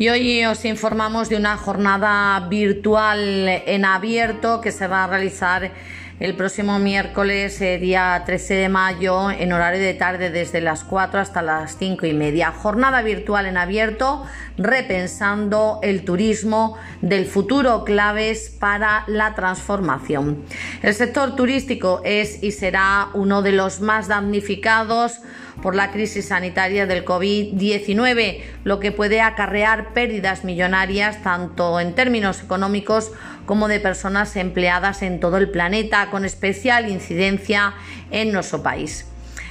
Y hoy os informamos de una jornada virtual en abierto que se va a realizar el próximo miércoles, eh, día 13 de mayo, en horario de tarde desde las 4 hasta las 5 y media. Jornada virtual en abierto, repensando el turismo del futuro, claves para la transformación. El sector turístico es y será uno de los más damnificados por la crisis sanitaria del COVID-19, lo que puede acarrear pérdidas millonarias tanto en términos económicos como de personas empleadas en todo el planeta, con especial incidencia en nuestro país.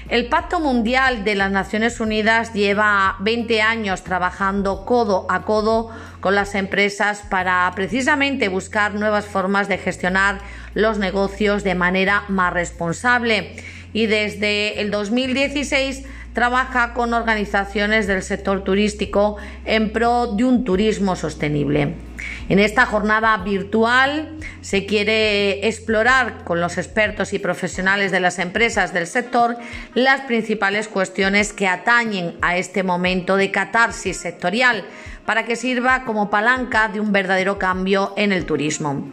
El Pacto Mundial de las Naciones Unidas lleva 20 años trabajando codo a codo con las empresas para precisamente buscar nuevas formas de gestionar los negocios de manera más responsable y desde el 2016 trabaja con organizaciones del sector turístico en pro de un turismo sostenible. En esta jornada virtual se quiere explorar con los expertos y profesionales de las empresas del sector las principales cuestiones que atañen a este momento de catarsis sectorial para que sirva como palanca de un verdadero cambio en el turismo.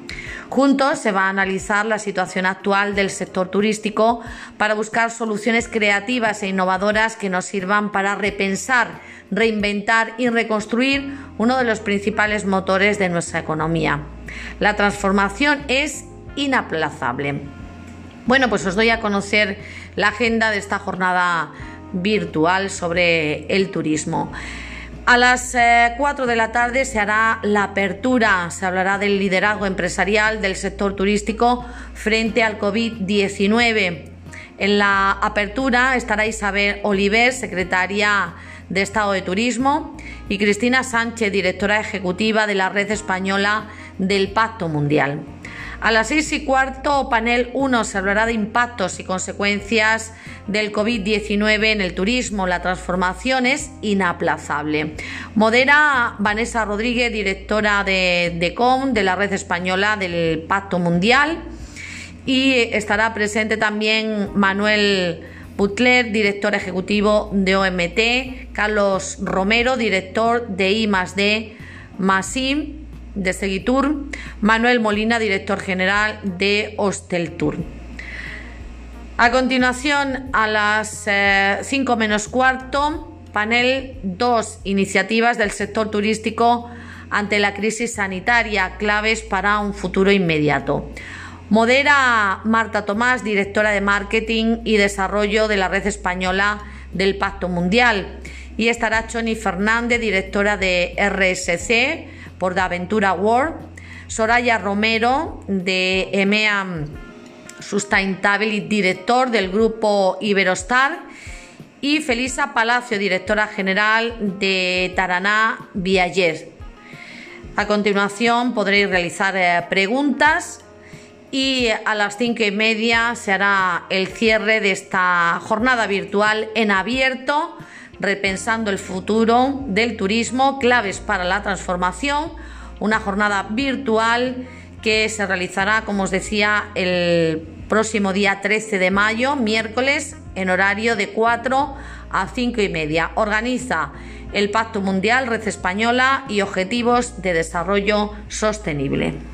Juntos se va a analizar la situación actual del sector turístico para buscar soluciones creativas e innovadoras que nos sirvan para repensar, reinventar y reconstruir uno de los principales motores de nuestra economía. La transformación es inaplazable. Bueno, pues os doy a conocer la agenda de esta jornada virtual sobre el turismo. A las 4 eh, de la tarde se hará la apertura, se hablará del liderazgo empresarial del sector turístico frente al COVID-19. En la apertura estará Isabel Oliver, secretaria de Estado de Turismo, y Cristina Sánchez, directora ejecutiva de la Red Española del Pacto Mundial. A las seis y cuarto, panel 1 se hablará de impactos y consecuencias del COVID-19 en el turismo. La transformación es inaplazable. Modera Vanessa Rodríguez, directora de DECOM, de la Red Española del Pacto Mundial. Y estará presente también Manuel Butler, director ejecutivo de OMT, Carlos Romero, director de I D, MASIM de Seguitur, Manuel Molina, director general de Hosteltour. A continuación, a las 5 eh, menos cuarto, panel 2, iniciativas del sector turístico ante la crisis sanitaria, claves para un futuro inmediato. Modera Marta Tomás, directora de Marketing y Desarrollo de la Red Española del Pacto Mundial. Y estará Choni Fernández, directora de RSC, por Aventura World, Soraya Romero de EMEA Sustainability, director del grupo Iberostar, y Felisa Palacio, directora general de Taraná Viajes. A continuación podréis realizar eh, preguntas y a las cinco y media se hará el cierre de esta jornada virtual en abierto repensando el futuro del turismo, claves para la transformación, una jornada virtual que se realizará, como os decía, el próximo día 13 de mayo, miércoles, en horario de 4 a 5 y media. Organiza el Pacto Mundial, Red Española y Objetivos de Desarrollo Sostenible.